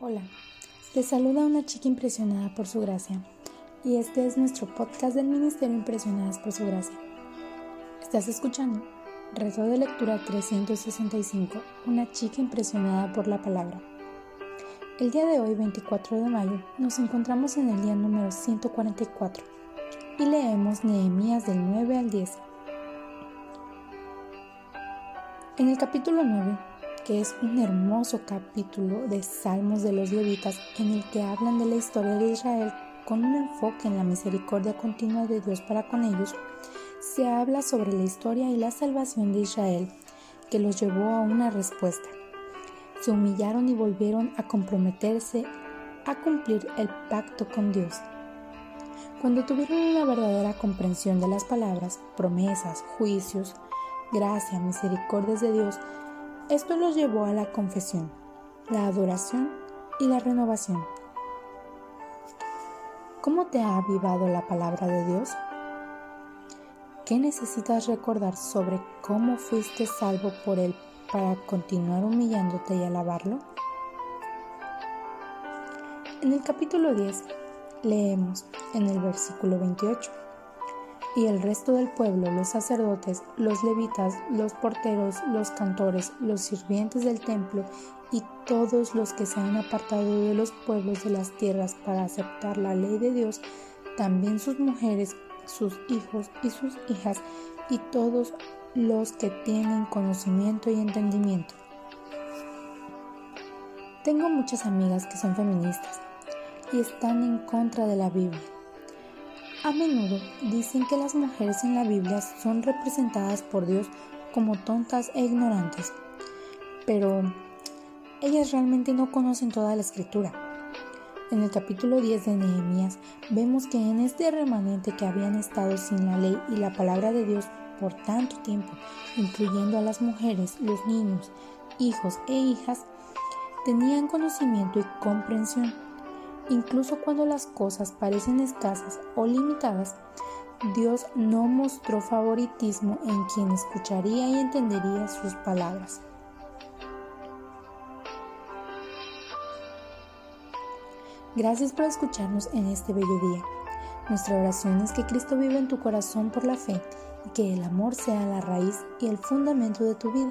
Hola, les saluda una chica impresionada por su gracia y este es nuestro podcast del Ministerio Impresionadas por su gracia. Estás escuchando Reto de Lectura 365, una chica impresionada por la palabra. El día de hoy, 24 de mayo, nos encontramos en el día número 144 y leemos Nehemías del 9 al 10. En el capítulo 9 que es un hermoso capítulo de Salmos de los Levitas en el que hablan de la historia de Israel con un enfoque en la misericordia continua de Dios para con ellos, se habla sobre la historia y la salvación de Israel que los llevó a una respuesta. Se humillaron y volvieron a comprometerse a cumplir el pacto con Dios. Cuando tuvieron una verdadera comprensión de las palabras, promesas, juicios, gracia, misericordias de Dios, esto los llevó a la confesión, la adoración y la renovación. ¿Cómo te ha avivado la palabra de Dios? ¿Qué necesitas recordar sobre cómo fuiste salvo por Él para continuar humillándote y alabarlo? En el capítulo 10 leemos en el versículo 28 y el resto del pueblo, los sacerdotes, los levitas, los porteros, los cantores, los sirvientes del templo y todos los que se han apartado de los pueblos de las tierras para aceptar la ley de Dios, también sus mujeres, sus hijos y sus hijas y todos los que tienen conocimiento y entendimiento. Tengo muchas amigas que son feministas y están en contra de la Biblia a menudo dicen que las mujeres en la Biblia son representadas por Dios como tontas e ignorantes, pero ellas realmente no conocen toda la escritura. En el capítulo 10 de Nehemías vemos que en este remanente que habían estado sin la ley y la palabra de Dios por tanto tiempo, incluyendo a las mujeres, los niños, hijos e hijas, tenían conocimiento y comprensión Incluso cuando las cosas parecen escasas o limitadas, Dios no mostró favoritismo en quien escucharía y entendería sus palabras. Gracias por escucharnos en este bello día. Nuestra oración es que Cristo viva en tu corazón por la fe y que el amor sea la raíz y el fundamento de tu vida